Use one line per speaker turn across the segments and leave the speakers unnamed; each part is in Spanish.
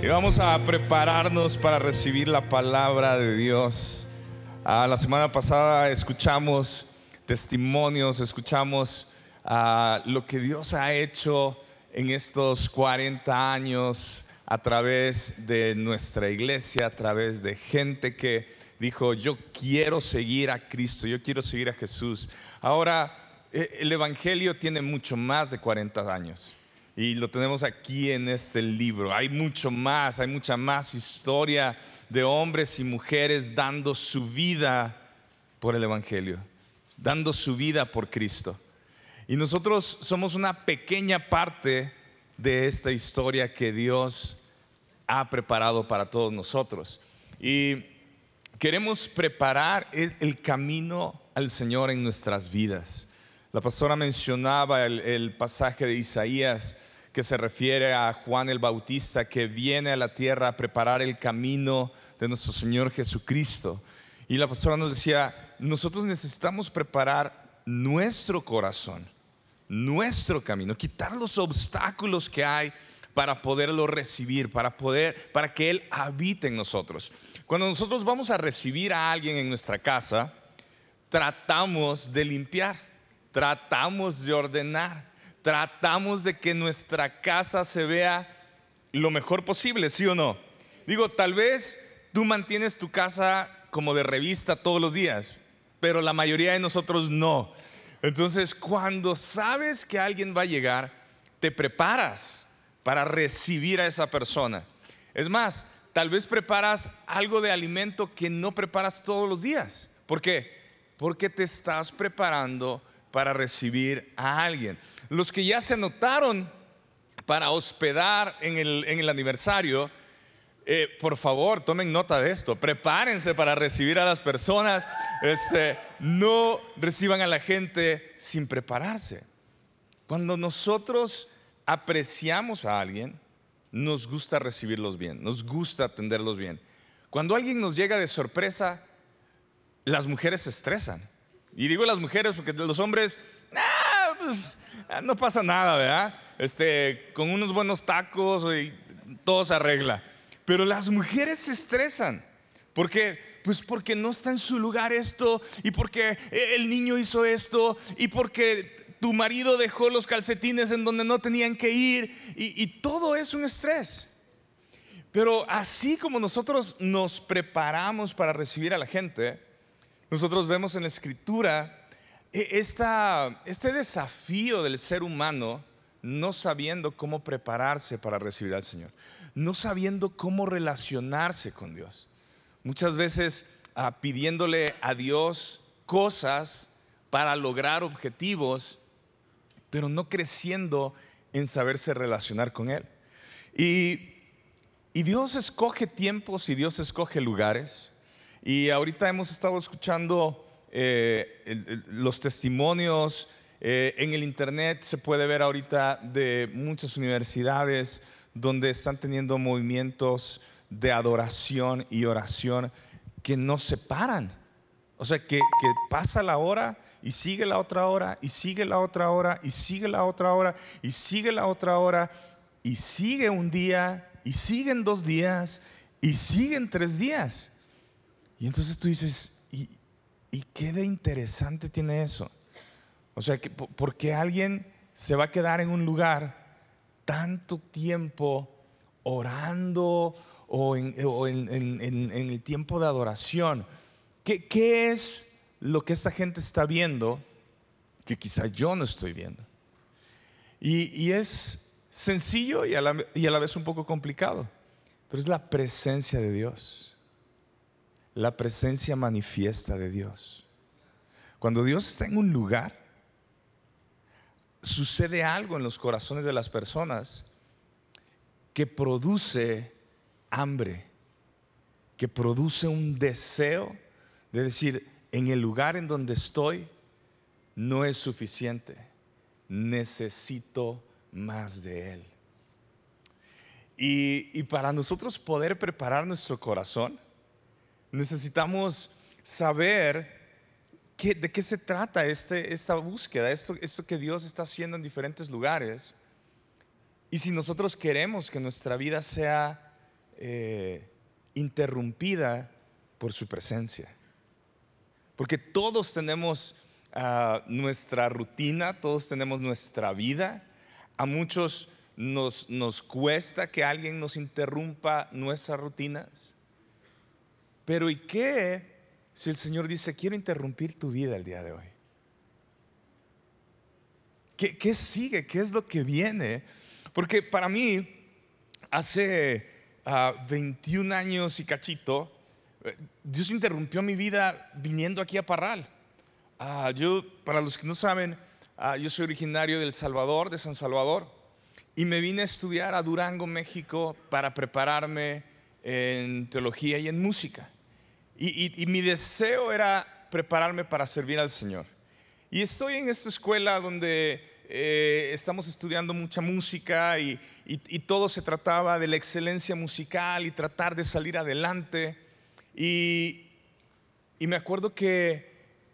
Y vamos a prepararnos para recibir la palabra de Dios. Ah, la semana pasada escuchamos testimonios, escuchamos ah, lo que Dios ha hecho en estos 40 años a través de nuestra iglesia, a través de gente que dijo, yo quiero seguir a Cristo, yo quiero seguir a Jesús. Ahora, eh, el Evangelio tiene mucho más de 40 años y lo tenemos aquí en este libro. Hay mucho más, hay mucha más historia de hombres y mujeres dando su vida por el Evangelio, dando su vida por Cristo. Y nosotros somos una pequeña parte de esta historia que Dios ha preparado para todos nosotros. Y queremos preparar el camino al Señor en nuestras vidas. La pastora mencionaba el, el pasaje de Isaías que se refiere a Juan el Bautista que viene a la tierra a preparar el camino de nuestro Señor Jesucristo. Y la pastora nos decía, nosotros necesitamos preparar nuestro corazón, nuestro camino, quitar los obstáculos que hay para poderlo recibir, para poder para que él habite en nosotros. Cuando nosotros vamos a recibir a alguien en nuestra casa, tratamos de limpiar, tratamos de ordenar, tratamos de que nuestra casa se vea lo mejor posible, ¿sí o no? Digo, tal vez tú mantienes tu casa como de revista todos los días, pero la mayoría de nosotros no. Entonces, cuando sabes que alguien va a llegar, te preparas para recibir a esa persona. Es más, tal vez preparas algo de alimento que no preparas todos los días. ¿Por qué? Porque te estás preparando para recibir a alguien. Los que ya se anotaron para hospedar en el, aniversario, eh, por favor, tomen nota de esto. Prepárense para recibir a las personas. Este, no reciban a la gente sin prepararse. Cuando nosotros apreciamos a alguien, nos gusta recibirlos bien, nos gusta atenderlos bien. Cuando alguien nos llega de sorpresa, las mujeres se estresan. Y digo las mujeres porque los hombres, pues, ah, no pasa nada, ¿verdad? Este, con unos buenos tacos y todo se arregla. Pero las mujeres se estresan. ¿Por qué? Pues porque no está en su lugar esto y porque el niño hizo esto y porque tu marido dejó los calcetines en donde no tenían que ir y, y todo es un estrés. Pero así como nosotros nos preparamos para recibir a la gente, nosotros vemos en la escritura eh, este desafío del ser humano no sabiendo cómo prepararse para recibir al Señor, no sabiendo cómo relacionarse con Dios. Muchas veces ah, pidiéndole a Dios cosas para lograr objetivos, pero no creciendo en saberse relacionar con Él. Y Dios escoge tiempos y Dios escoge lugares. Y ahorita hemos estado escuchando eh, los testimonios eh, en el internet, se puede ver ahorita de muchas universidades donde están teniendo movimientos de adoración y oración que no se paran. O sea, que, que pasa la hora y sigue la otra hora y sigue la otra hora y sigue la otra hora y sigue la otra hora y sigue un día y siguen dos días y siguen tres días. Y entonces tú dices, ¿y, qué de interesante tiene eso? O sea, ¿por qué alguien se va a quedar en un lugar tanto tiempo orando o en, el tiempo de adoración? ¿Qué, ¿Qué, es lo que esta gente está viendo que quizá yo no estoy viendo? Y, es sencillo y a, la, y a la vez un poco complicado, pero es la presencia de Dios la presencia manifiesta de Dios. Cuando Dios está en un lugar, sucede algo en los corazones de las personas que produce hambre, que produce un deseo de decir, en el lugar en donde estoy no es suficiente, necesito más de Él. Y, para nosotros poder preparar nuestro corazón, Necesitamos saber de qué se trata este, esta búsqueda, esto, esto que Dios está haciendo en diferentes lugares. Y si nosotros queremos que nuestra vida sea eh, interrumpida por su presencia. Porque todos tenemos ah, nuestra rutina, todos tenemos nuestra vida. A muchos nos, nos cuesta que alguien nos interrumpa nuestras rutinas. Pero ¿y qué si el Señor dice, quiero interrumpir tu vida el día de hoy? ¿Qué, sigue? ¿Qué es lo que viene? Porque para mí, hace 21 ah, años y cachito, eh, Dios interrumpió mi vida viniendo aquí a Parral. Ah, yo, para los que no saben, ah, yo soy originario del Salvador, de San Salvador, y me vine a estudiar a Durango, México, para prepararme en teología y en música. Y, mi deseo era prepararme para servir al Señor. Y estoy en esta escuela donde eh, estamos estudiando mucha música y, todo se trataba de la excelencia musical y tratar de salir adelante. Y, me acuerdo que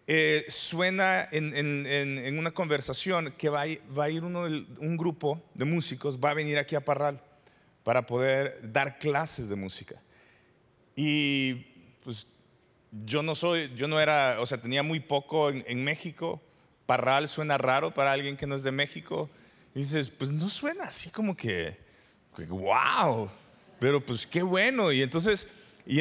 eh, suena en, una conversación que va a, ir uno un grupo de músicos, va a venir aquí a Parral para poder dar clases de música. Y pues yo no soy, yo no era, o sea, tenía muy poco en, México. Parral suena raro para alguien que no es de México. Y dices, pues no suena así como que, wow, pero pues qué bueno. Y entonces, y,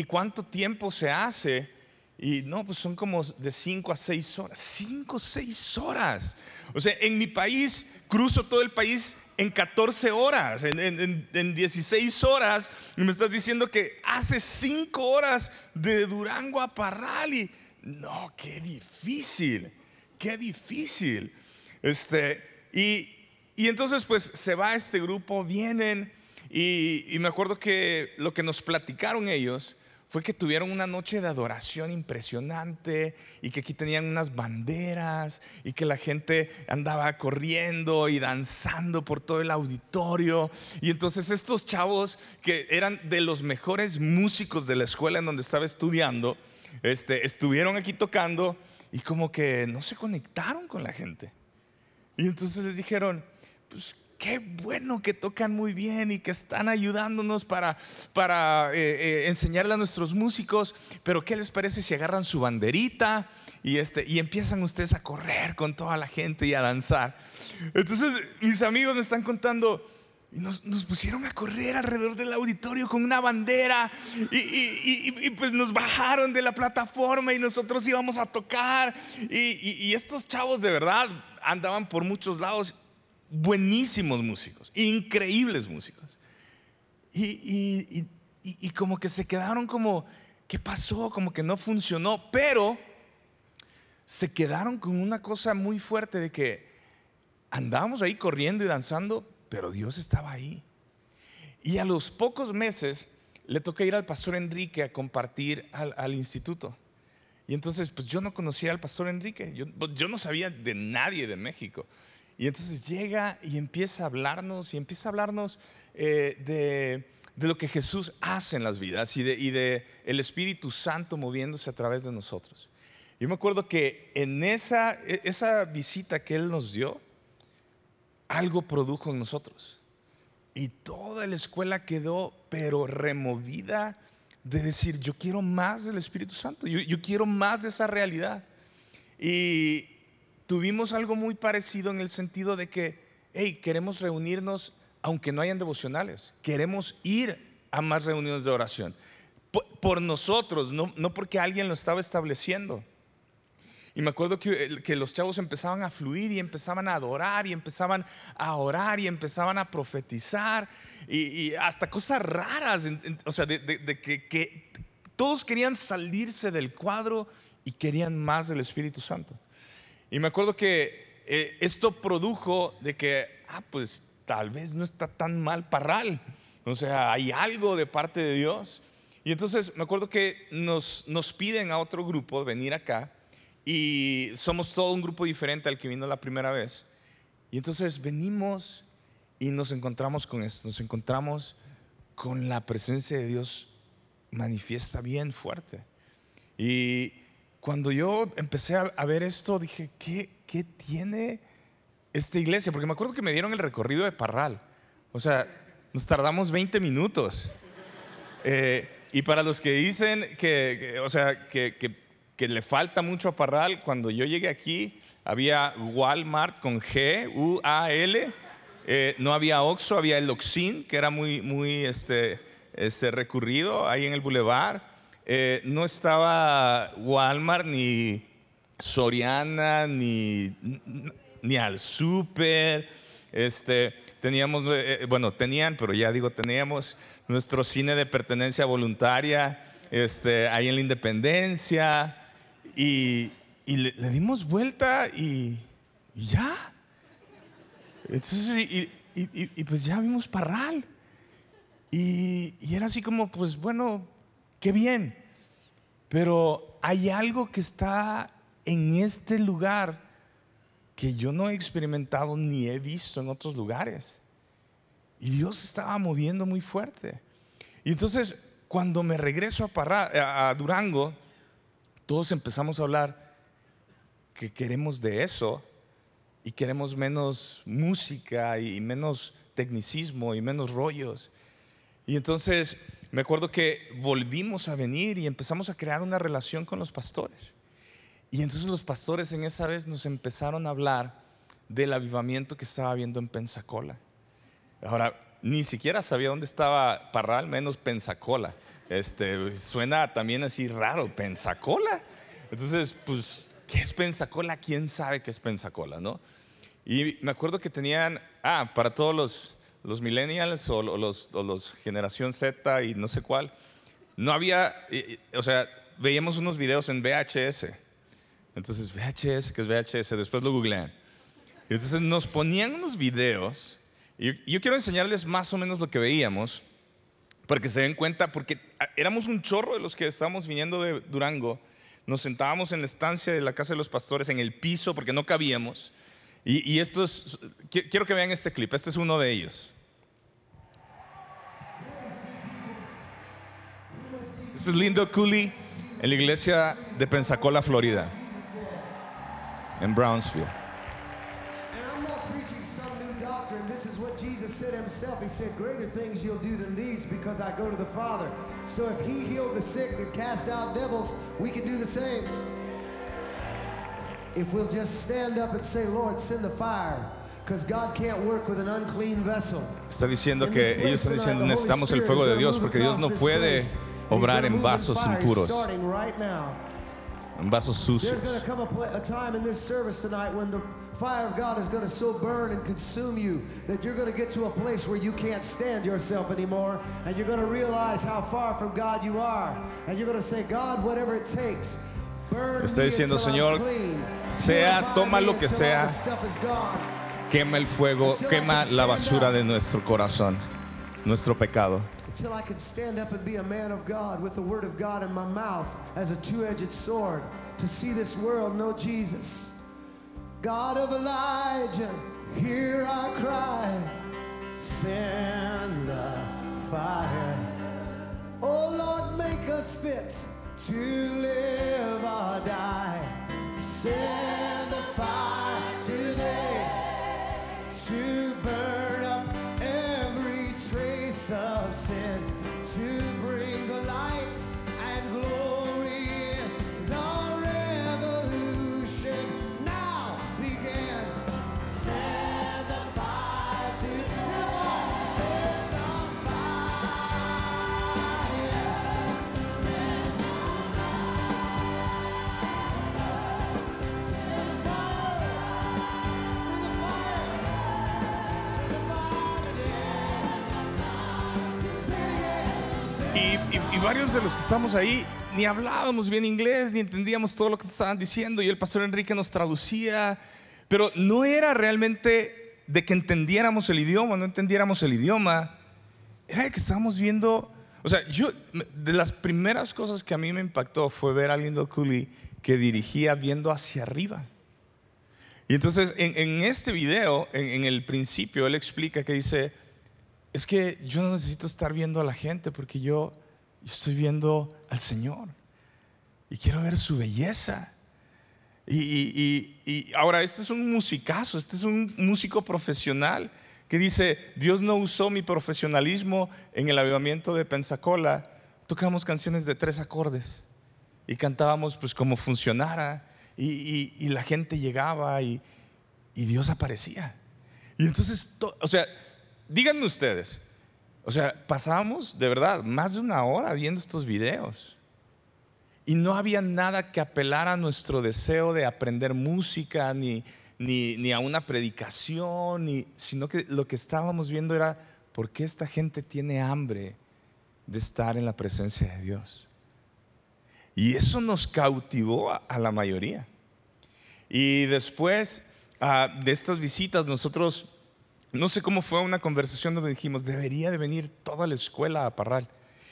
y, cuánto tiempo se hace? Y no, pues son como de 5 a 6 horas. 5 o 6 horas. O sea, en mi país cruzo todo el país en 14 horas, en, 16 horas. Y me estás diciendo que hace 5 horas de Durango a Parral. Y no, qué difícil. Qué difícil. Este, y, y entonces pues se va este grupo, vienen. Y, y me acuerdo que lo que nos platicaron ellos fue que tuvieron una noche de adoración impresionante y que aquí tenían unas banderas y que la gente andaba corriendo y danzando por todo el auditorio. Y entonces estos chavos que eran de los mejores músicos de la escuela en donde estaba estudiando, este, estuvieron aquí tocando y como que no se conectaron con la gente. Y entonces les dijeron, pues qué bueno que tocan muy bien y que están ayudándonos para, para eh, eh, enseñarle a nuestros músicos, pero ¿qué les parece si agarran su banderita y, este, y empiezan ustedes a correr con toda la gente y a danzar? Entonces mis amigos me están contando, y nos, pusieron a correr alrededor del auditorio con una bandera y, y, pues nos bajaron de la plataforma y nosotros íbamos a tocar y estos chavos de verdad andaban por muchos lados buenísimos músicos, increíbles músicos. Y, como que se quedaron como, ¿qué pasó? Como que no funcionó, pero se quedaron con una cosa muy fuerte de que andábamos ahí corriendo y danzando, pero Dios estaba ahí. Y a los pocos meses le toca ir al pastor Enrique a compartir al, instituto. Y entonces, pues yo no conocía al pastor Enrique, yo, yo no sabía de nadie de México. Y entonces llega y empieza a hablarnos y empieza a hablarnos eh, de, lo que Jesús hace en las vidas y de, el Espíritu Santo moviéndose a través de nosotros. Yo me acuerdo que en esa, e, esa visita que Él nos dio, algo produjo en nosotros. Y toda la escuela quedó, pero removida de decir, yo quiero más del Espíritu Santo, yo, yo quiero más de esa realidad. Y, tuvimos algo muy parecido en el sentido de que, hey, queremos reunirnos aunque no hayan devocionales, queremos ir a más reuniones de oración. Por, nosotros, no, no, porque alguien lo estaba estableciendo. Y me acuerdo que, que, los chavos empezaban a fluir y empezaban a adorar y empezaban a orar y empezaban a profetizar y, hasta cosas raras, o sea, de, de que, que todos querían salirse del cuadro y querían más del Espíritu Santo. Y me acuerdo que eh, esto produjo de que, ah, pues tal vez no está tan mal Parral. O sea, hay algo de parte de Dios. Y entonces me acuerdo que nos, nos piden a otro grupo venir acá y somos todo un grupo diferente al que vino la primera vez. Y entonces venimos y nos encontramos con esto, nos encontramos con la presencia de Dios manifiesta bien fuerte. Y cuando yo empecé a, ver esto, dije, ¿qué, tiene esta iglesia? Porque me acuerdo que me dieron el recorrido de Parral. O sea, Nos tardamos 20 minutos. Eh, y para los que dicen que, o sea, que, que, le falta mucho a Parral, cuando yo llegué aquí había Walmart con G, U-A-L, eh, no había Oxxo, había el Oxin, que era muy, muy este, este, recurrido ahí en el bulevar. Eh, no estaba Walmart ni Soriana ni, ni al super. Este, teníamos, eh, bueno, tenían, pero ya digo, teníamos nuestro cine de pertenencia voluntaria este, ahí en la Independencia y, le, dimos vuelta y, ya. Entonces, y, pues ya vimos Parral. Y, y era así como, pues bueno, qué bien. Pero hay algo que está en este lugar que yo no he experimentado ni he visto en otros lugares. Y Dios estaba moviendo muy fuerte. Y entonces, cuando me regreso a, Durango, todos empezamos a hablar que queremos de eso y queremos menos música y menos tecnicismo y menos rollos. Y entonces me acuerdo que volvimos a venir y empezamos a crear una relación con los pastores. Y entonces los pastores en esa vez nos empezaron a hablar del avivamiento que estaba viendo en Pensacola. Ahora, ni siquiera sabía dónde estaba Parral, menos Pensacola. Este, suena también así raro, Pensacola. Entonces, pues, ¿qué es Pensacola? ¿Quién sabe qué es Pensacola, no? Y me acuerdo que tenían, ah, para todos los, los millennials o los, o los generación Z y no sé cuál, no había, o sea, veíamos unos videos en VHS entonces, VHS, que es VHS, después lo googlean. Entonces nos ponían unos videos. Y yo quiero enseñarles más o menos lo que veíamos, para que se den cuenta, porque éramos un chorro de los que estábamos viniendo de Durango. Nos sentábamos en la estancia de la casa de los pastores, en el piso, porque no cabíamos. Y, y estos, quiero que vean este clip, este es uno de ellos. Este es Lindo Cooley en la iglesia de Pensacola, Florida in Brownsville.
Said, Greater things you'll do than these because I go to the Father. So if he healed the sick and cast out devils, we can do the same. If we'll just stand up and say, Lord, send the fire. Because God can't work with an unclean vessel.
Está diciendo que ellos están diciendo necesitamos el fuego de Dios porque Dios no puede obrar en vasos impuros. en vasos sucios.
There's going to come a, a time in this service tonight when the fire of God is going to so burn and consume you that you're going to get to a place where you can't stand yourself anymore and you're going to realize how far from God you are and you're going to say, God, whatever it takes,
Está diciendo, Señor, sea, toma lo que sea, quema el fuego, quema la basura de nuestro corazón, nuestro pecado.
until I can stand up and be a man of God with the word of God in my mouth as a two-edged sword to see this world know Jesus. God of Elijah, hear our cry. Send the fire. Oh Lord, make us fit to live or die. Send the fire
Y, y- varios de los que estamos ahí ni hablábamos bien inglés, ni entendíamos todo lo que estaban diciendo, y el pastor Enrique nos traducía, pero no era realmente de que entendiéramos el idioma, no entendiéramos el idioma, era de que estábamos viendo, o sea, yo, de las primeras cosas que a mí me impactó fue ver a Lindo Cooley que dirigía viendo hacia arriba. Y entonces en, en este video, en, en el principio, él explica que dice, es que yo no necesito estar viendo a la gente porque yo, yo estoy viendo al Señor y quiero ver su belleza. Y, y- y- y ahora, este es un musicazo, este es un músico profesional que dice, Dios no usó mi profesionalismo en el avivamiento de Pensacola, tocamos canciones de tres acordes y cantábamos pues como funcionara y, la gente llegaba y, Dios aparecía. Y entonces, o sea, díganme ustedes, o sea, pasábamos de verdad más de una hora viendo estos videos. Y no había nada que apelara a nuestro deseo de aprender música, ni, ni, a una predicación, ni, sino que lo que estábamos viendo era por qué esta gente tiene hambre de estar en la presencia de Dios. Y eso nos cautivó a, la mayoría. Y después ah, de estas visitas, nosotros, no sé cómo fue una conversación donde dijimos, debería de venir toda la escuela a Parral.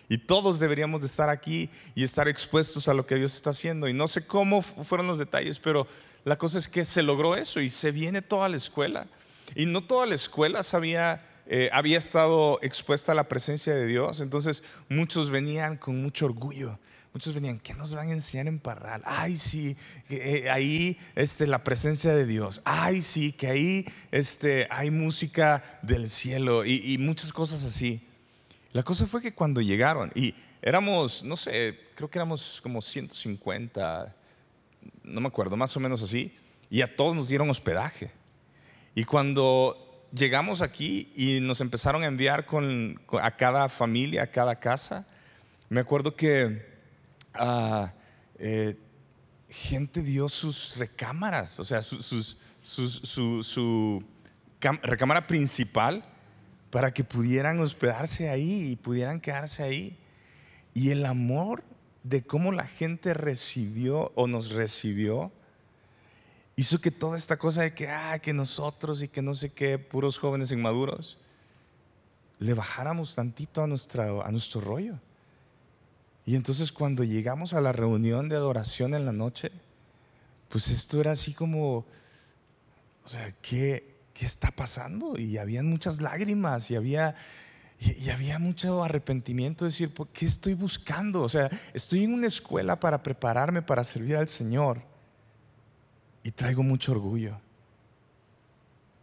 Y todos deberíamos de estar aquí y estar expuestos a lo que Dios está haciendo. Y no sé cómo fueron los detalles, pero la cosa es que se logró eso y se viene toda la escuela. Y no toda la escuela sabía, eh, había estado expuesta a la presencia de Dios. Entonces muchos venían con mucho orgullo. Muchos venían, ¿qué nos van a enseñar en Parral? Ay, sí, eh, ahí este, la presencia de Dios. Ay, sí, que ahí este, hay música del cielo y, y muchas cosas así. La cosa fue que cuando llegaron, y éramos, no sé, creo que éramos como 150, no me acuerdo, más o menos así, y a todos nos dieron hospedaje. Y cuando llegamos aquí y nos empezaron a enviar con, a cada familia, a cada casa, me acuerdo que eh, gente dio sus recámaras, o sea, su, su recámara principal para que pudieran hospedarse ahí y pudieran quedarse ahí. Y el amor de cómo la gente recibió o nos recibió hizo que toda esta cosa de que, ah, que nosotros y que no sé qué, puros jóvenes inmaduros, le bajáramos tantito a, nuestra, a nuestro rollo. Y entonces cuando llegamos a la reunión de adoración en la noche, pues esto era así como, o sea, ¿qué, ¿qué está pasando? Y habían muchas lágrimas y había, y, había mucho arrepentimiento, decir, ¿qué estoy buscando? O sea, estoy en una escuela para prepararme para servir al Señor y traigo mucho orgullo.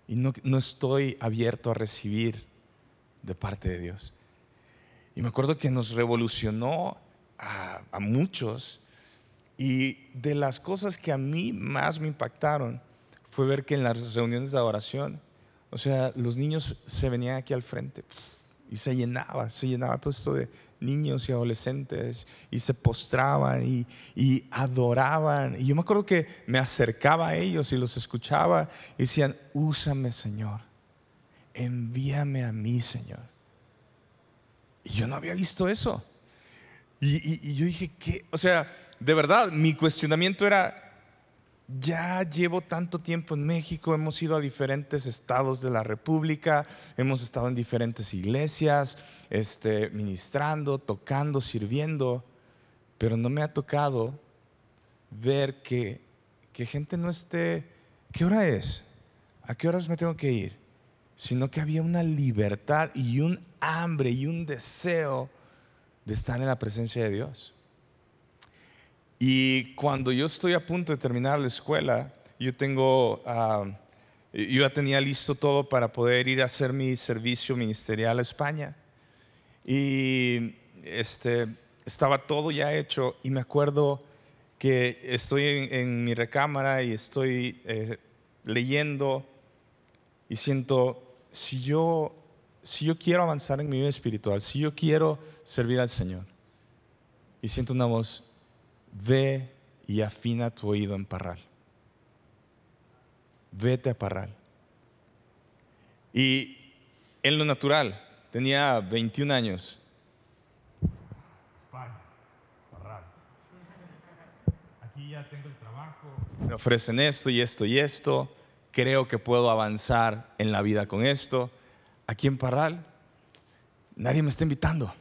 Y no, no estoy abierto a recibir de parte de Dios. Y me acuerdo que nos revolucionó a, muchos y de las cosas que a mí más me impactaron, fue ver que en las reuniones de adoración, o sea, los niños se venían aquí al frente y se llenaba, se llenaba todo esto de niños y adolescentes y se postraban y, y, adoraban. Y yo me acuerdo que me acercaba a ellos y los escuchaba y decían, úsame Señor, envíame a mí Señor. Y yo no había visto eso. Y, y yo dije, ¿qué? O sea, de verdad, mi cuestionamiento era, ya llevo tanto tiempo en México, hemos ido a diferentes estados de la República, hemos estado en diferentes iglesias, este, ministrando, tocando, sirviendo, pero no me ha tocado ver que, que gente no esté, ¿qué hora es? ¿A qué horas me tengo que ir? Sino que había una libertad y un hambre y un deseo de estar en la presencia de Dios. Y cuando yo estoy a punto de terminar la escuela, yo tengo, ah, yo ya tenía listo todo para poder ir a hacer mi servicio ministerial a España. Y este, estaba todo ya hecho y me acuerdo que estoy en, mi recámara y estoy eh, leyendo y siento, si yo, si yo quiero avanzar en mi vida espiritual, si yo quiero servir al Señor, y siento una voz, ve y afina tu oído en Parral. Vete a Parral. Y en lo natural, tenía 21 años. Parral. Aquí ya tengo el trabajo. Me ofrecen esto y esto y esto. Creo que puedo avanzar en la vida con esto. Aquí en Parral, nadie me está invitando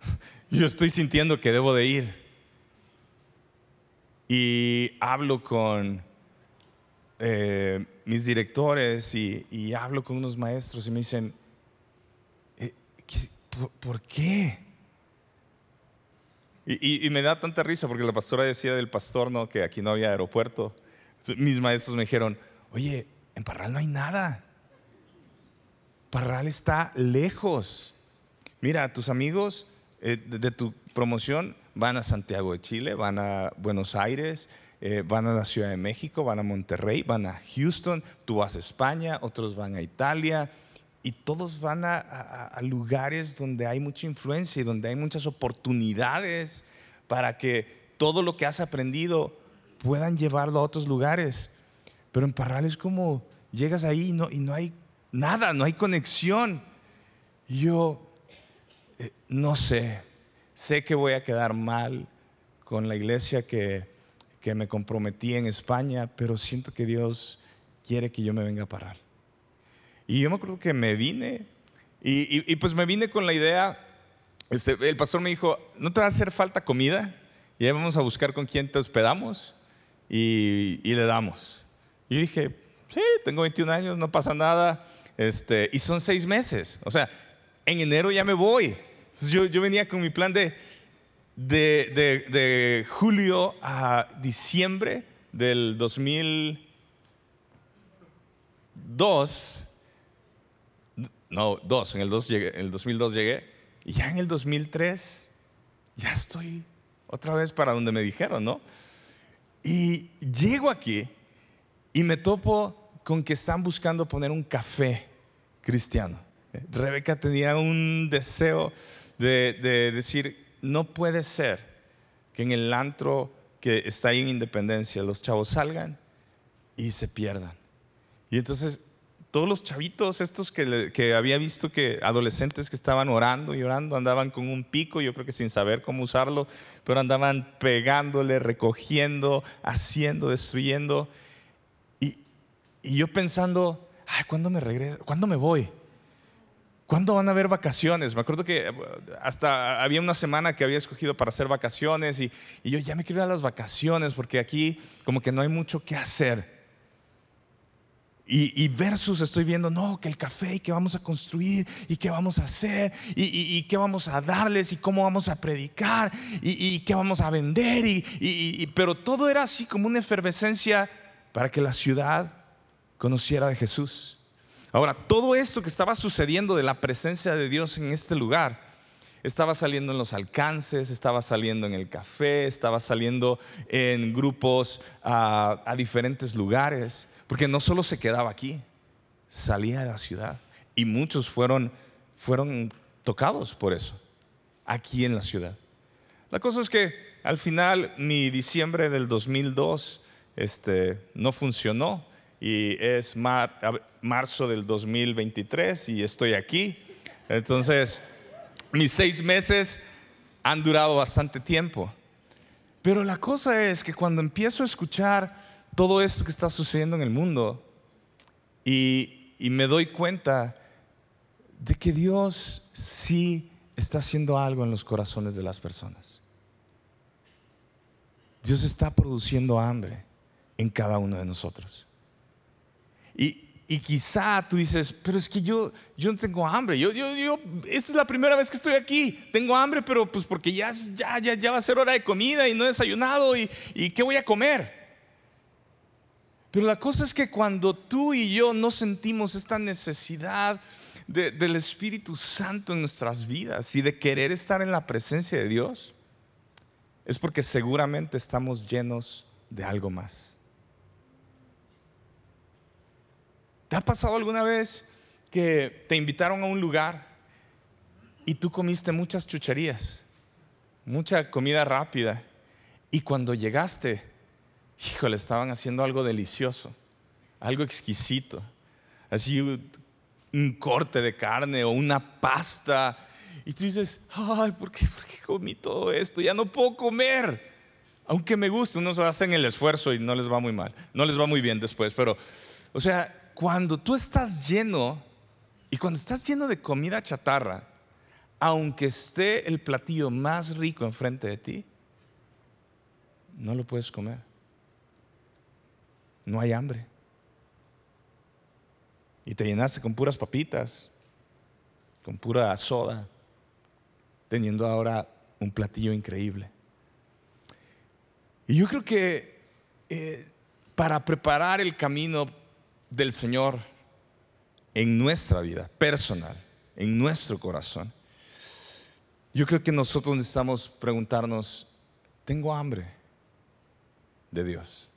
yo estoy sintiendo que debo de ir. Y hablo con eh, mis directores y, hablo con unos maestros y me dicen, eh, ¿por, qué? Y, me da tanta risa porque la pastora decía del pastor ¿no? que aquí no había aeropuerto. Mis maestros me dijeron, oye, en Parral no hay nada. Parral está lejos. Mira, tus amigos eh, de, tu promoción van a Santiago de Chile, van a Buenos Aires, eh, van a la Ciudad de México, van a Monterrey, van a Houston, tú vas a España, otros van a Italia y todos van a, lugares donde hay mucha influencia y donde hay muchas oportunidades para que todo lo que has aprendido puedan llevarlo a otros lugares. Pero en Parral es como llegas ahí y no, y no hay nada, no hay conexión. yo eh, no sé, sé que voy a quedar mal con la iglesia que, que me comprometí en España, pero siento que Dios quiere que yo me venga a parar. Y yo me acuerdo que me vine, y, pues me vine con la idea, este, el pastor me dijo, ¿no te va a hacer falta comida? Y ahí vamos a buscar con quién te hospedamos y, y le damos. Y dije, sí, tengo 21 años, no pasa nada. Este, y son seis meses. O sea, en enero ya me voy. Yo, yo venía con mi plan de, de, de, julio a diciembre del 2002. No, dos, en el, dos llegué, en el 2002 llegué. Y ya en el 2003 ya estoy otra vez para donde me dijeron, ¿no? Y llego aquí y me topo con que están buscando poner un café cristiano. Rebeca tenía un deseo de, decir, no puede ser que en el antro que está ahí en Independencia los chavos salgan y se pierdan. Y entonces todos los chavitos estos que, que, había visto que adolescentes que estaban orando y orando andaban con un pico, yo creo que sin saber cómo usarlo, pero andaban pegándole, recogiendo, haciendo, destruyendo. Y, y yo pensando, ay, ¿cuándo me regreso? ¿Cuándo me voy? ¿Cuándo van a haber vacaciones? Me acuerdo que eh, hasta había una semana que había escogido para hacer vacaciones y, yo ya me quiero ir a las vacaciones porque aquí como que no hay mucho que hacer. Y, versus estoy viendo, no, que el café y que vamos a construir y qué vamos a hacer y, y qué vamos a darles y cómo vamos a predicar y, qué vamos a vender. Y, pero todo era así como una efervescencia para que la ciudad conociera de Jesús. Ahora, todo esto que estaba sucediendo de la presencia de Dios en este lugar, estaba saliendo en los alcances, estaba saliendo en el café, estaba saliendo en grupos a, a diferentes lugares, porque no solo se quedaba aquí, salía de la ciudad. Y muchos fueron, fueron tocados por eso, aquí en la ciudad. La cosa es que al final, mi diciembre del 2002 este, no funcionó y es marzo del 2023 y estoy aquí. Entonces, mis seis meses han durado bastante tiempo. Pero la cosa es que cuando empiezo a escuchar todo esto que está sucediendo en el mundo y, y me doy cuenta de que Dios sí está haciendo algo en los corazones de las personas. Dios está produciendo hambre en cada uno de nosotros. Y, quizá tú dices, pero es que yo, yo no tengo hambre. Yo, yo, yo, esta es la primera vez que estoy aquí. Tengo hambre, pero pues porque ya, ya, ya, ya va a ser hora de comida y no he desayunado y, y ¿qué voy a comer? Pero la cosa es que cuando tú y yo no sentimos esta necesidad del Espíritu Santo en nuestras vidas y de querer estar en la presencia de Dios, es porque seguramente estamos llenos de algo más. ¿Te ha pasado alguna vez que te invitaron a un lugar y tú comiste muchas chucherías, mucha comida rápida y cuando llegaste, híjole, estaban haciendo algo delicioso, algo exquisito, así un corte de carne o una pasta y tú dices, ay, ¿por qué, ¿por qué comí todo esto? Ya no puedo comer. Aunque me gusta, unos hacen el esfuerzo y no les va muy mal, no les va muy bien después, pero, o sea, cuando tú estás lleno y cuando estás lleno de comida chatarra, aunque esté el platillo más rico enfrente de ti, no lo puedes comer. No hay hambre. Y te llenaste con puras papitas, con pura soda, teniendo ahora un platillo increíble. Y yo creo que eh, para preparar el camino del Señor en nuestra vida personal, en nuestro corazón, yo creo que nosotros necesitamos preguntarnos, ¿tengo hambre de Dios?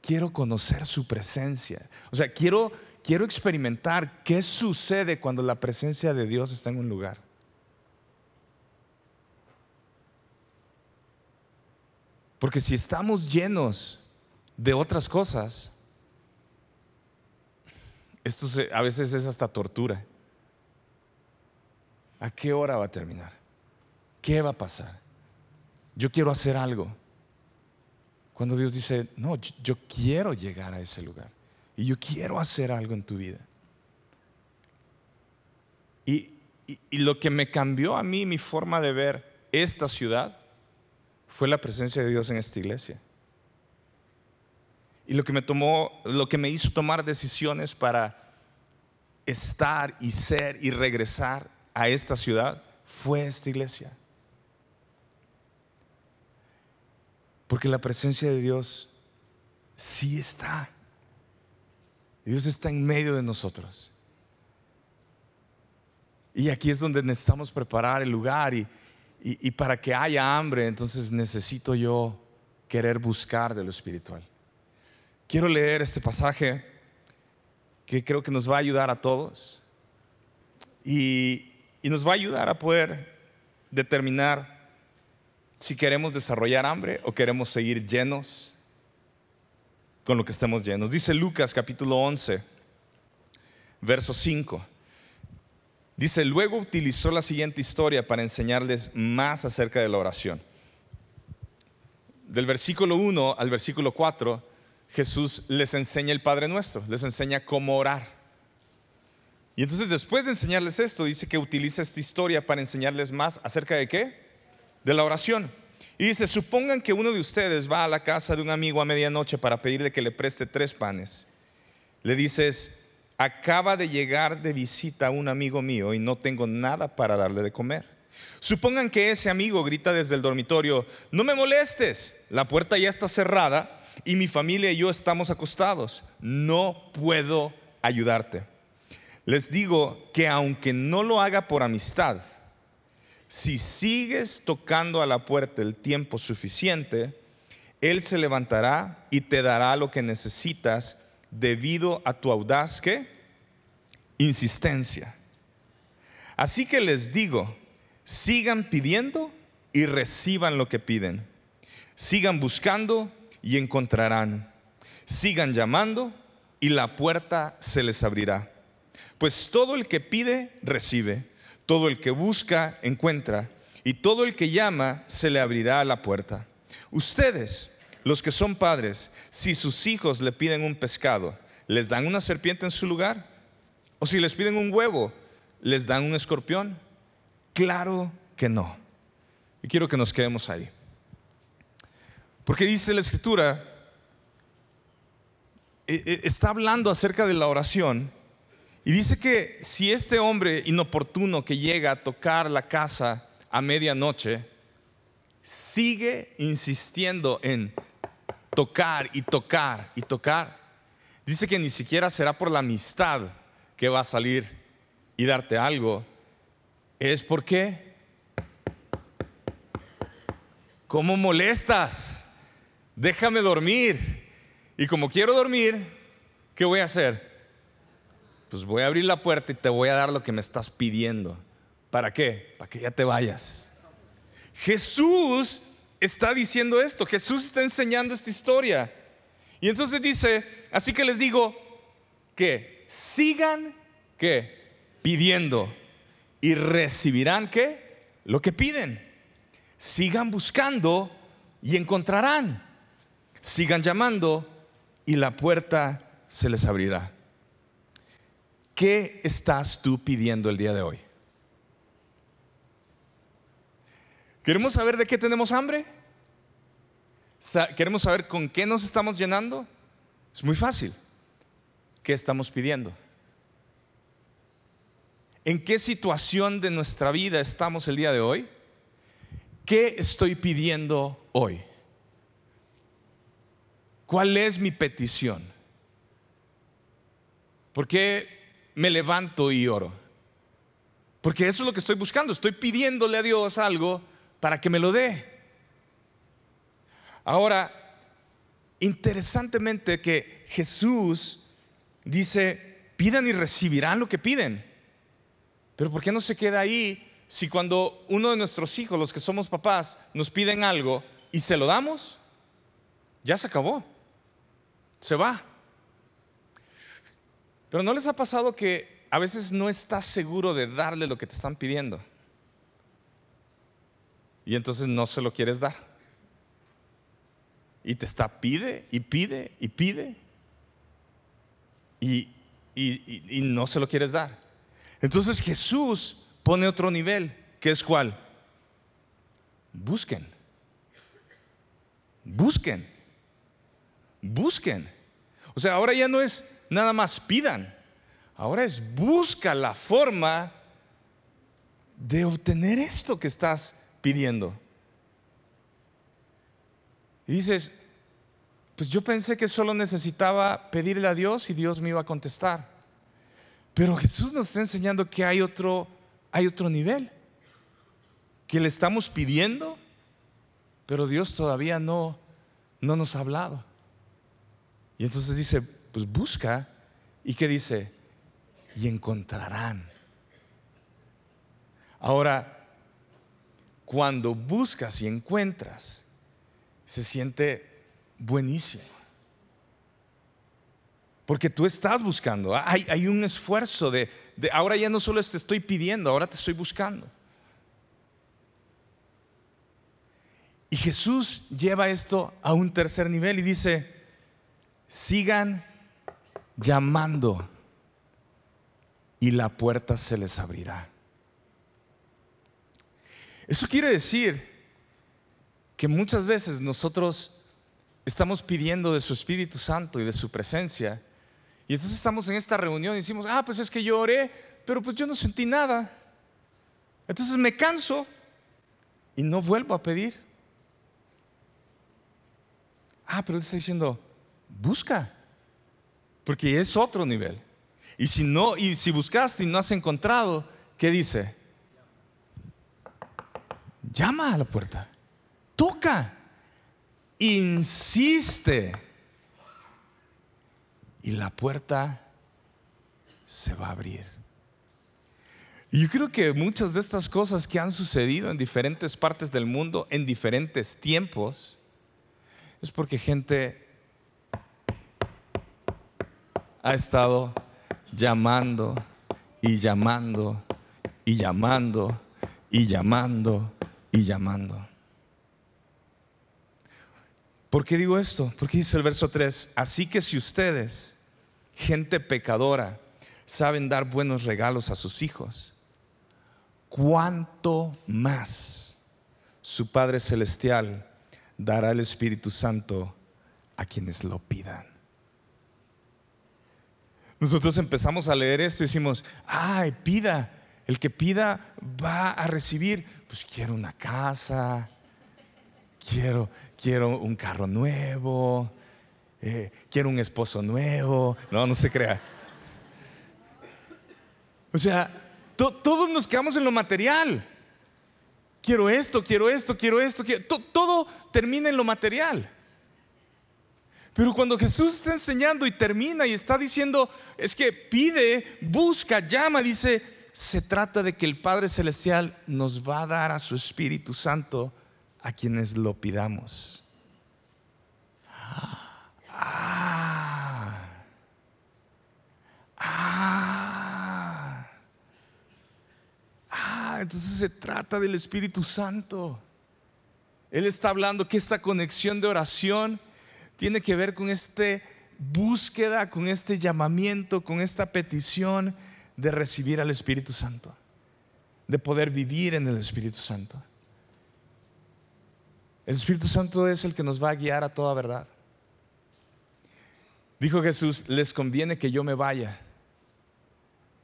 Quiero conocer su presencia. O sea, quiero, quiero experimentar qué sucede cuando la presencia de Dios está en un lugar. Porque si estamos llenos de otras cosas, esto a veces es hasta tortura. ¿A qué hora va a terminar? ¿Qué va a pasar? Yo quiero hacer algo. Cuando Dios dice, no, yo quiero llegar a ese lugar y yo quiero hacer algo en tu vida. Y, y lo que me cambió a mí mi forma de ver esta ciudad fue la presencia de Dios en esta iglesia. Y lo que me tomó, lo que me hizo tomar decisiones para estar y ser y regresar a esta ciudad fue esta iglesia. Porque la presencia de Dios sí está. Dios está en medio de nosotros. Y aquí es donde necesitamos preparar el lugar y, y, para que haya hambre, entonces necesito yo querer buscar de lo espiritual. Quiero leer este pasaje que creo que nos va a ayudar a todos y, nos va a ayudar a poder determinar si queremos desarrollar hambre o queremos seguir llenos con lo que estemos llenos. Dice Lucas capítulo 11, verso 5. Dice, luego utilizó la siguiente historia para enseñarles más acerca de la oración. Del versículo 1 al versículo 4, Jesús les enseña el Padre Nuestro, les enseña cómo orar. Y entonces después de enseñarles esto, dice que utiliza esta historia para enseñarles más acerca de qué? De la oración. Y dice, supongan que uno de ustedes va a la casa de un amigo a medianoche para pedirle que le preste tres panes. Le dices, acaba de llegar de visita un amigo mío y no tengo nada para darle de comer. Supongan que ese amigo grita desde el dormitorio, no me molestes, la puerta ya está cerrada y mi familia y yo estamos acostados, no puedo ayudarte. Les digo que aunque no lo haga por amistad, si sigues tocando a la puerta el tiempo suficiente, Él se levantará y te dará lo que necesitas debido a tu audaz ¿qué? insistencia. Así que les digo, sigan pidiendo y reciban lo que piden. Sigan buscando y encontrarán. Sigan llamando y la puerta se les abrirá. Pues todo el que pide, recibe. Todo el que busca, encuentra. Y todo el que llama, se le abrirá la puerta. Ustedes, los que son padres, si sus hijos le piden un pescado, ¿les dan una serpiente en su lugar? ¿O si les piden un huevo, les dan un escorpión? Claro que no. Y quiero que nos quedemos ahí. Porque dice la escritura, e, e, está hablando acerca de la oración y dice que si este hombre inoportuno que llega a tocar la casa a medianoche, sigue insistiendo en tocar y tocar y tocar. Dice que ni siquiera será por la amistad que va a salir y darte algo. Es porque, ¿cómo molestas? Déjame dormir. Y como quiero dormir, ¿qué voy a hacer? Pues voy a abrir la puerta y te voy a dar lo que me estás pidiendo. ¿Para qué? Para que ya te vayas. Jesús está diciendo esto, Jesús está enseñando esta historia. Y entonces dice, así que les digo que sigan que pidiendo y recibirán que lo que piden. Sigan buscando y encontrarán. Sigan llamando y la puerta se les abrirá. ¿Qué estás tú pidiendo el día de hoy? ¿Queremos saber de qué tenemos hambre? ¿Queremos saber con qué nos estamos llenando? Es muy fácil. ¿Qué estamos pidiendo? ¿En qué situación de nuestra vida estamos el día de hoy? ¿Qué estoy pidiendo hoy? ¿Cuál es mi petición? ¿Por qué me levanto y oro? Porque eso es lo que estoy buscando. Estoy pidiéndole a Dios algo para que me lo dé. Ahora, interesantemente que Jesús dice, pidan y recibirán lo que piden. Pero ¿por qué no se queda ahí si cuando uno de nuestros hijos, los que somos papás, nos piden algo y se lo damos? Ya se acabó. Se va. Pero ¿no les ha pasado que a veces no estás seguro de darle lo que te están pidiendo? Y entonces no se lo quieres dar. Y te está pide y pide y pide. Y, y, no se lo quieres dar. Entonces Jesús pone otro nivel, que es cuál? Busquen. Busquen. Busquen. O sea, ahora ya no es nada más pidan. Ahora es busca la forma de obtener esto que estás pidiendo. Y dices, pues yo pensé que solo necesitaba pedirle a Dios y Dios me iba a contestar. Pero Jesús nos está enseñando que hay otro, hay otro nivel, que le estamos pidiendo, pero Dios todavía no, no nos ha hablado. Y entonces dice, pues busca. ¿Y qué dice? Y encontrarán. Ahora, cuando buscas y encuentras, se siente buenísimo. Porque tú estás buscando. Hay, un esfuerzo de, ahora ya no solo te estoy pidiendo, ahora te estoy buscando. Y Jesús lleva esto a un tercer nivel y dice, sigan llamando y la puerta se les abrirá. Eso quiere decir que muchas veces nosotros estamos pidiendo de su Espíritu Santo y de su presencia. Y entonces estamos en esta reunión y decimos, ah, pues es que yo oré, pero pues yo no sentí nada. Entonces me canso y no vuelvo a pedir. Ah, pero él está diciendo, busca, porque es otro nivel. Y si no, y si buscaste y no has encontrado, ¿qué dice? Llama a la puerta, toca insiste y la puerta se va a abrir. Y yo creo que muchas de estas cosas que han sucedido en diferentes partes del mundo, en diferentes tiempos, es porque gente ha estado llamando y llamando y llamando y llamando y llamando. ¿Por qué digo esto? Porque dice el verso 3, así que si ustedes, gente pecadora, saben dar buenos regalos a sus hijos, ¿cuánto más su Padre Celestial dará el Espíritu Santo a quienes lo pidan? Nosotros empezamos a leer esto y decimos, ay, pida, el que pida va a recibir, pues quiero una casa, quiero, quiero un carro nuevo, eh, quiero un esposo nuevo. No, no se crea. O sea, todos nos quedamos en lo material. Quiero esto, quiero esto, quiero esto. todo termina en lo material. Pero cuando Jesús está enseñando y termina y está diciendo, es que pide, busca, llama, dice, se trata de que el Padre Celestial nos va a dar a su Espíritu Santo a quienes lo pidamos. Ah, ah, ah, entonces se trata del Espíritu Santo. Él está hablando que esta conexión de oración tiene que ver con esta búsqueda, con este llamamiento, con esta petición de recibir al Espíritu Santo, de poder vivir en el Espíritu Santo. El Espíritu Santo es el que nos va a guiar a toda verdad. Dijo Jesús, les conviene que yo me vaya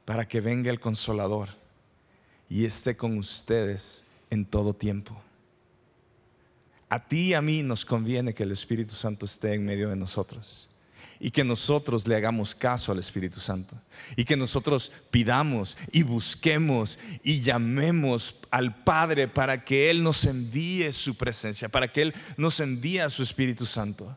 para que venga el consolador y esté con ustedes en todo tiempo. A ti y a mí nos conviene que el Espíritu Santo esté en medio de nosotros y que nosotros le hagamos caso al Espíritu Santo y que nosotros pidamos y busquemos y llamemos al Padre para que Él nos envíe su presencia, para que Él nos envíe su Espíritu Santo.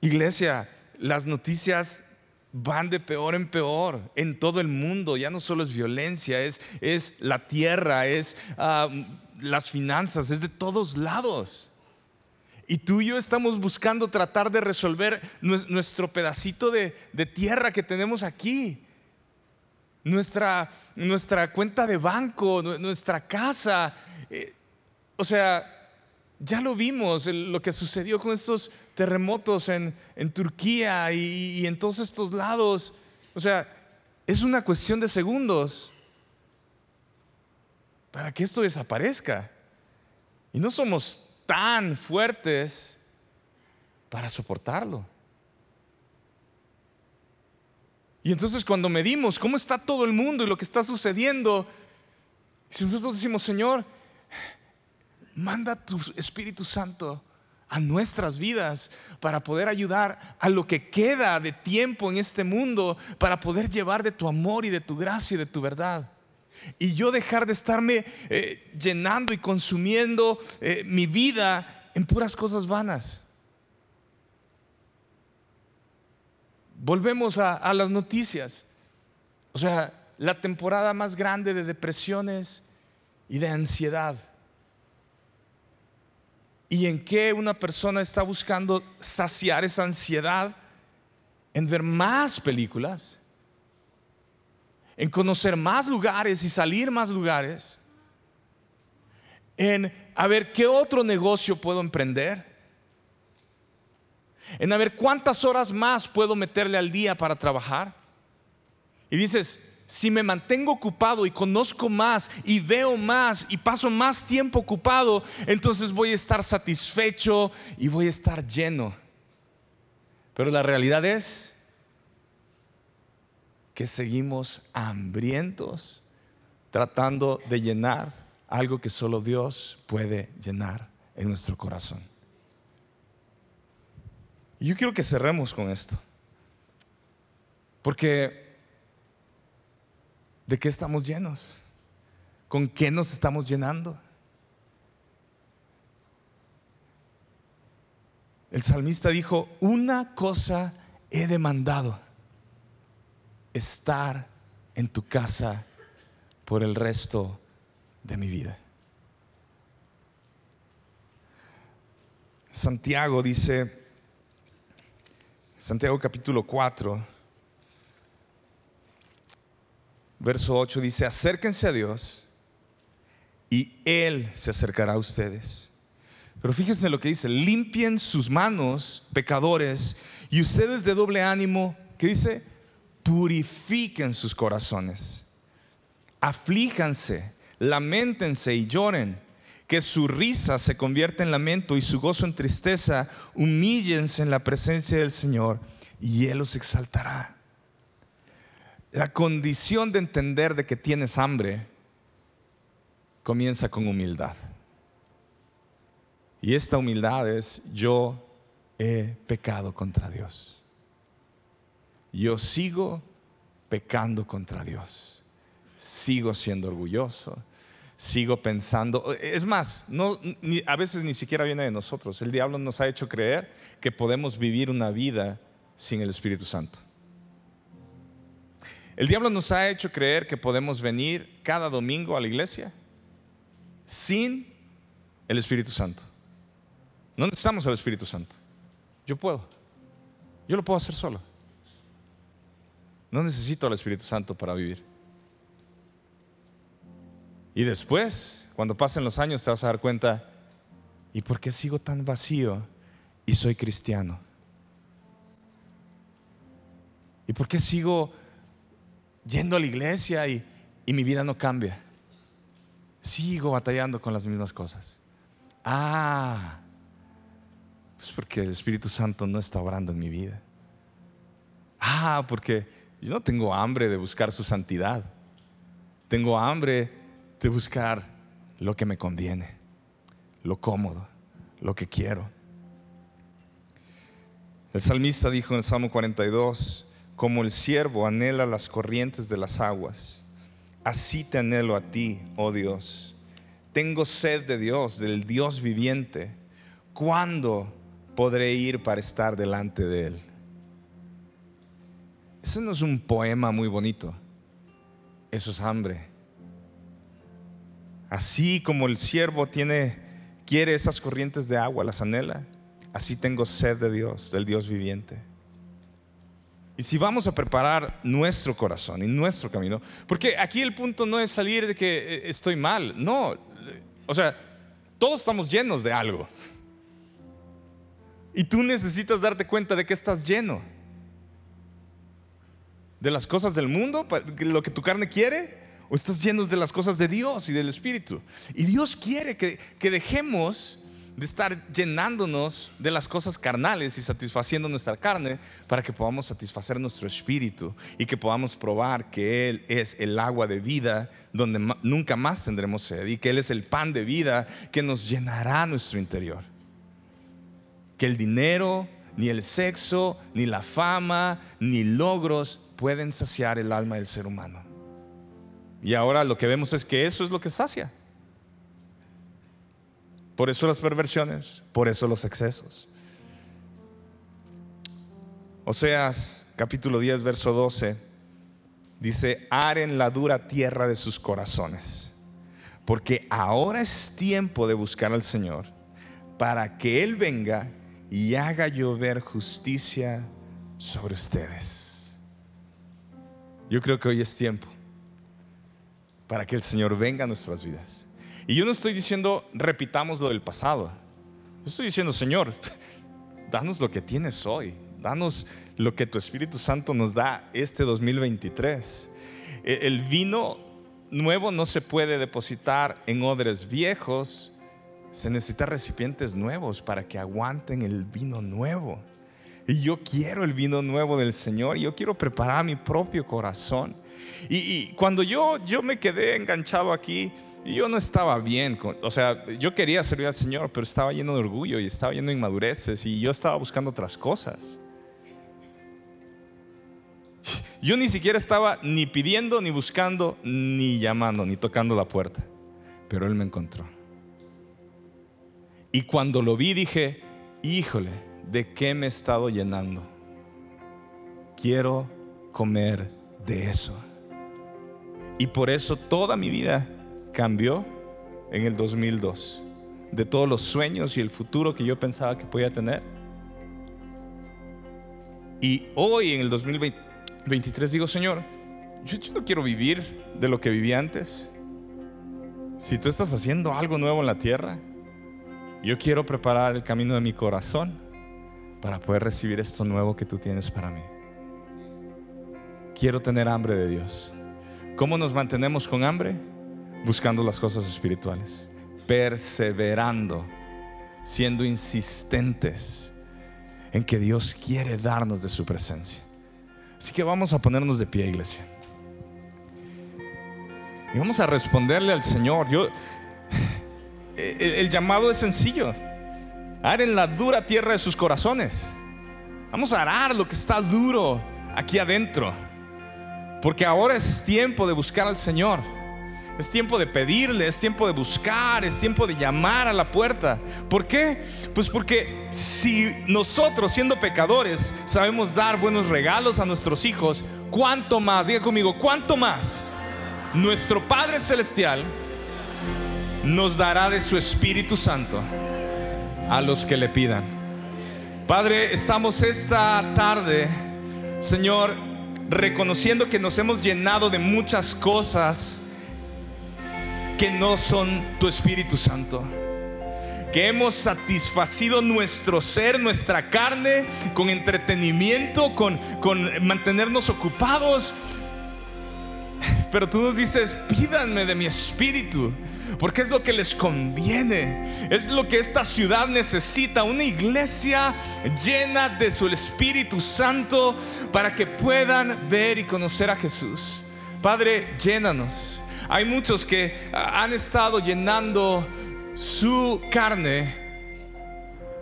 Iglesia, las noticias van de peor en peor en todo el mundo. Ya no solo es violencia, es, es la tierra, es ah, las finanzas, es de todos lados. Y tú y yo estamos buscando tratar de resolver nuestro pedacito de, tierra que tenemos aquí. Nuestra, nuestra, cuenta de banco, nuestra casa. Eh, o sea, ya lo vimos, lo que sucedió con estos terremotos en, Turquía y, y en todos estos lados. O sea, es una cuestión de segundos para que esto desaparezca. Y no somos tan fuertes para soportarlo. Y entonces cuando medimos cómo está todo el mundo y lo que está sucediendo, si nosotros decimos, Señor, manda tu Espíritu Santo a nuestras vidas para poder ayudar a lo que queda de tiempo en este mundo, para poder llevar de tu amor y de tu gracia y de tu verdad y yo dejar de estarme eh, llenando y consumiendo eh, mi vida en puras cosas vanas. Volvemos a, a las noticias. O sea, la temporada más grande de depresiones y de ansiedad. ¿Y en qué una persona está buscando saciar esa ansiedad? En ver más películas en conocer más lugares y salir más lugares, en a ver qué otro negocio puedo emprender, en a ver cuántas horas más puedo meterle al día para trabajar. Y dices, si me mantengo ocupado y conozco más y veo más y paso más tiempo ocupado, entonces voy a estar satisfecho y voy a estar lleno. Pero la realidad es que seguimos hambrientos tratando de llenar algo que solo Dios puede llenar en nuestro corazón. Y yo quiero que cerremos con esto. Porque ¿de qué estamos llenos? ¿Con qué nos estamos llenando? El salmista dijo, una cosa he demandado estar en tu casa por el resto de mi vida. Santiago dice, Santiago capítulo 4, verso 8 dice, acérquense a Dios y Él se acercará a ustedes. Pero fíjense lo que dice, limpien sus manos, pecadores, y ustedes de doble ánimo, que dice, purifiquen sus corazones, aflíjanse, lamentense y lloren, que su risa se convierta en lamento y su gozo en tristeza, humíllense en la presencia del Señor y Él los exaltará. La condición de entender de que tienes hambre comienza con humildad. Y esta humildad es, yo he pecado contra Dios yo sigo pecando contra Dios. Sigo siendo orgulloso. Sigo pensando. Es más, a veces ni siquiera viene de nosotros. El diablo nos ha hecho creer que podemos vivir una vida sin el Espíritu Santo. El diablo nos ha hecho creer que podemos venir cada domingo a la iglesia sin el Espíritu Santo. No necesitamos al Espíritu Santo. Yo puedo. Yo lo puedo hacer solo. No necesito al Espíritu Santo para vivir. Y después, cuando pasen los años, te vas a dar cuenta, ¿y por qué sigo tan vacío y soy cristiano? ¿Y por qué sigo yendo a la iglesia y, y mi vida no cambia? Sigo batallando con las mismas cosas. Ah, pues porque el Espíritu Santo no está orando en mi vida. Ah, porque yo no tengo hambre de buscar su santidad. Tengo hambre de buscar lo que me conviene, lo cómodo, lo que quiero. El salmista dijo en el Salmo 42, como el siervo anhela las corrientes de las aguas, así te anhelo a ti, oh Dios. Tengo sed de Dios, del Dios viviente. ¿Cuándo podré ir para estar delante de Él? Eso no es un poema muy bonito, eso es hambre. Así como el siervo tiene, quiere esas corrientes de agua, las anhela, así tengo sed de Dios, del Dios viviente. Y si vamos a preparar nuestro corazón y nuestro camino, porque aquí el punto no es salir de que eh, estoy mal, no, o sea, todos estamos llenos de algo. Y tú necesitas darte cuenta de que estás lleno. De las cosas del mundo, lo que tu carne quiere, o estás lleno de las cosas de Dios y del Espíritu. Y Dios quiere que, que dejemos de estar llenándonos de las cosas carnales y satisfaciendo nuestra carne para que podamos satisfacer nuestro espíritu y que podamos probar que Él es el agua de vida donde nunca más tendremos sed y que Él es el pan de vida que nos llenará nuestro interior. Que el dinero, ni el sexo, ni la fama, ni logros pueden saciar el alma del ser humano. Y ahora lo que vemos es que eso es lo que sacia. Por eso las perversiones, por eso los excesos. Oseas capítulo 10, verso 12, dice, aren la dura tierra de sus corazones, porque ahora es tiempo de buscar al Señor, para que Él venga y haga llover justicia sobre ustedes. Yo creo que hoy es tiempo para que el Señor venga a nuestras vidas y yo no estoy diciendo repitamos lo del pasado. Yo estoy diciendo, Señor, danos lo que tienes hoy. Danos lo que tu Espíritu Santo nos da este 2023. E, el vino nuevo no se puede depositar en odres viejos. Se necesitan recipientes nuevos para que aguanten el vino nuevo. Y yo quiero el vino nuevo del Señor. Y yo quiero preparar mi propio corazón. Y, y cuando yo, yo me quedé enganchado aquí, y yo no estaba bien, o sea, yo quería servir al Señor, pero estaba lleno de orgullo y estaba lleno de inmadureces y yo estaba buscando otras cosas. Yo ni siquiera estaba ni pidiendo, ni buscando, ni llamando, ni tocando la puerta, pero Él me encontró. Y cuando lo vi dije, híjole, ¿de qué me he estado llenando? Quiero comer de eso. Y por eso toda mi vida cambió en el 2002. De todos los sueños y el futuro que yo pensaba que podía tener. Y hoy en el 2023 digo, Señor, yo, no quiero vivir de lo que viví antes. Si tú estás haciendo algo nuevo en la tierra, yo quiero preparar el camino de mi corazón para poder recibir esto nuevo que tú tienes para mí. Quiero tener hambre de Dios. ¿Cómo nos mantenemos con hambre? Buscando las cosas espirituales, perseverando, siendo insistentes en que Dios quiere darnos de su presencia. Así que vamos a ponernos de pie, iglesia. Y vamos a responderle al Señor. Yo, el, el llamado es sencillo. en la dura tierra de sus corazones. Vamos a arar lo que está duro aquí adentro. Porque ahora es tiempo de buscar al Señor. Es tiempo de pedirle, es tiempo de buscar, es tiempo de llamar a la puerta. ¿Por qué? Pues porque si nosotros siendo pecadores sabemos dar buenos regalos a nuestros hijos, ¿cuánto más? Diga conmigo, ¿cuánto más? Nuestro Padre Celestial nos dará de su Espíritu Santo a los que le pidan. Padre, estamos esta tarde, Señor, reconociendo que nos hemos llenado de muchas cosas que no son tu Espíritu Santo. Que hemos satisfacido nuestro ser, nuestra carne, con entretenimiento, con, con mantenernos ocupados. Pero tú nos dices, pídanme de mi espíritu, porque es lo que les conviene, es lo que esta ciudad necesita, una iglesia llena de su Espíritu Santo para que puedan ver y conocer a Jesús. Padre, llénanos hay muchos que han estado llenando su carne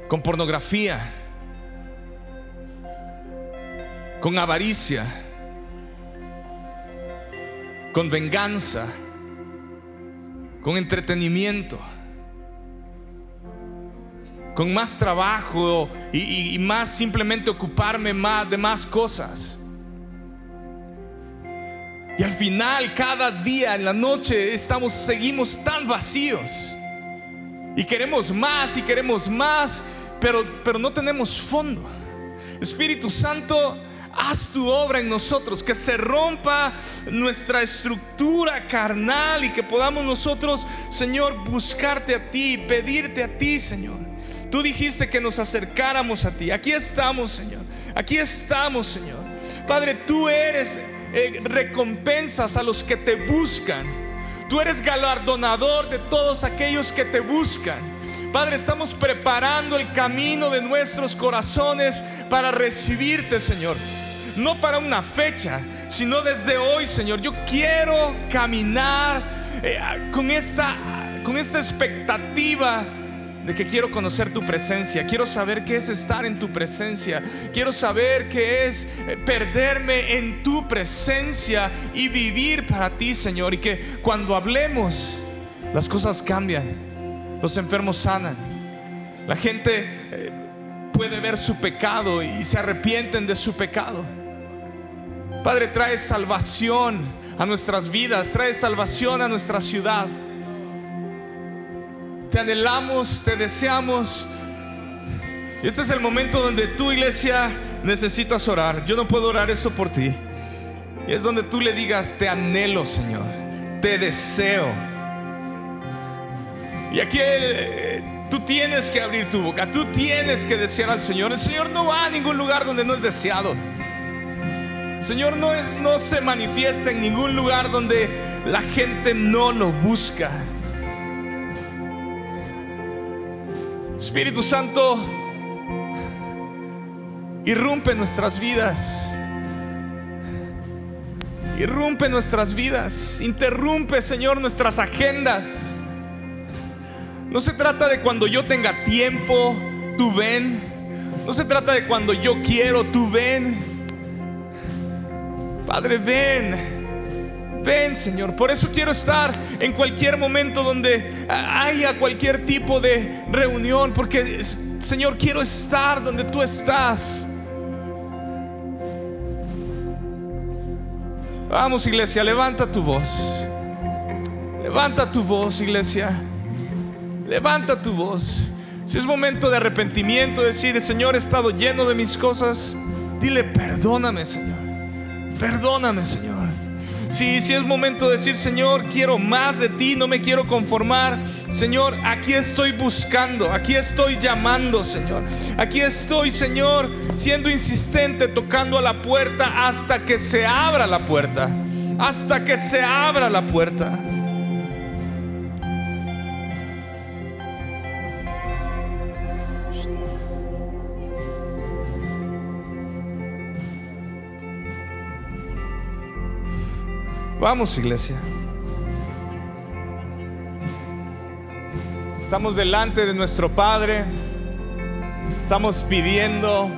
con pornografía, con avaricia, con venganza, con entretenimiento, con más trabajo y, más simplemente ocuparme más de más cosas. Y al final, cada día en la noche, estamos, seguimos tan vacíos. Y queremos más y queremos más, pero, pero no tenemos fondo. Espíritu Santo, haz tu obra en nosotros, que se rompa nuestra estructura carnal y que podamos nosotros, Señor, buscarte a ti, pedirte a ti, Señor. Tú dijiste que nos acercáramos a ti. Aquí estamos, Señor. Aquí estamos, Señor. Padre, tú eres eh, recompensas a los que te buscan. Tú eres galardonador de todos aquellos que te buscan. Padre, estamos preparando el camino de nuestros corazones para recibirte, Señor no para una fecha, sino desde hoy, Señor. Yo quiero caminar eh, con, esta, con esta expectativa de que quiero conocer tu presencia, quiero saber qué es estar en tu presencia, quiero saber qué es eh, perderme en tu presencia y vivir para ti, Señor, y que cuando hablemos las cosas cambian, los enfermos sanan, la gente eh, puede ver su pecado y se arrepienten de su pecado. Padre, trae salvación a nuestras vidas, trae salvación a nuestra ciudad. Te anhelamos, te deseamos. Este es el momento donde tu iglesia necesitas orar. Yo no puedo orar esto por ti. Y es donde tú le digas, te anhelo, Señor. Te deseo. Y aquí eh, tú tienes que abrir tu boca. Tú tienes que desear al Señor. El Señor no va a ningún lugar donde no es deseado. Señor no, es, no se manifiesta en ningún lugar donde la gente no lo busca. Espíritu Santo, irrumpe nuestras vidas. Irrumpe nuestras vidas. Interrumpe, Señor, nuestras agendas. No se trata de cuando yo tenga tiempo, tú ven. No se trata de cuando yo quiero, tú ven. Padre, ven. Ven, Señor. Por eso quiero estar en cualquier momento donde haya cualquier tipo de reunión. Porque, Señor, quiero estar donde tú estás. Vamos, iglesia, levanta tu voz. Levanta tu voz, iglesia. Levanta tu voz. Si es momento de arrepentimiento, decir, Señor, he estado lleno de mis cosas, dile, perdóname, Señor. Perdóname, Señor. Si, si es momento de decir, Señor, quiero más de ti, no me quiero conformar. Señor, aquí estoy buscando, aquí estoy llamando, Señor. Aquí estoy, Señor, siendo insistente, tocando a la puerta hasta que se abra la puerta. Hasta que se abra la puerta. Vamos, iglesia. Estamos delante de nuestro Padre. Estamos pidiendo,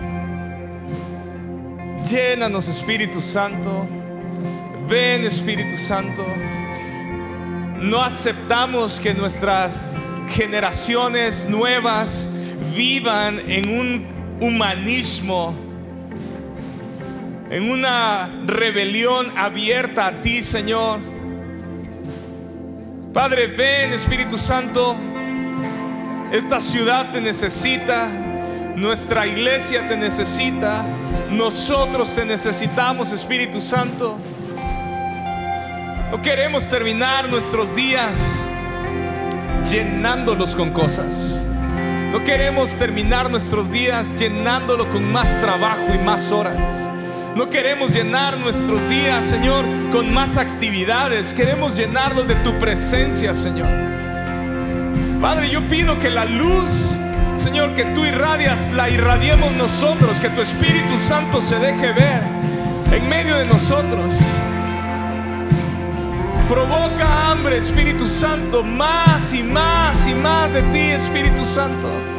llénanos Espíritu Santo. Ven Espíritu Santo. No aceptamos que nuestras generaciones nuevas vivan en un humanismo en una rebelión abierta a ti, Señor. Padre, ven, Espíritu Santo. Esta ciudad te necesita. Nuestra iglesia te necesita. Nosotros te necesitamos, Espíritu Santo. No queremos terminar nuestros días llenándolos con cosas. No queremos terminar nuestros días llenándolo con más trabajo y más horas. No queremos llenar nuestros días, Señor, con más actividades. Queremos llenarlos de tu presencia, Señor. Padre, yo pido que la luz, Señor, que tú irradias, la irradiemos nosotros, que tu Espíritu Santo se deje ver en medio de nosotros. Provoca hambre, Espíritu Santo, más y más y más de ti, Espíritu Santo.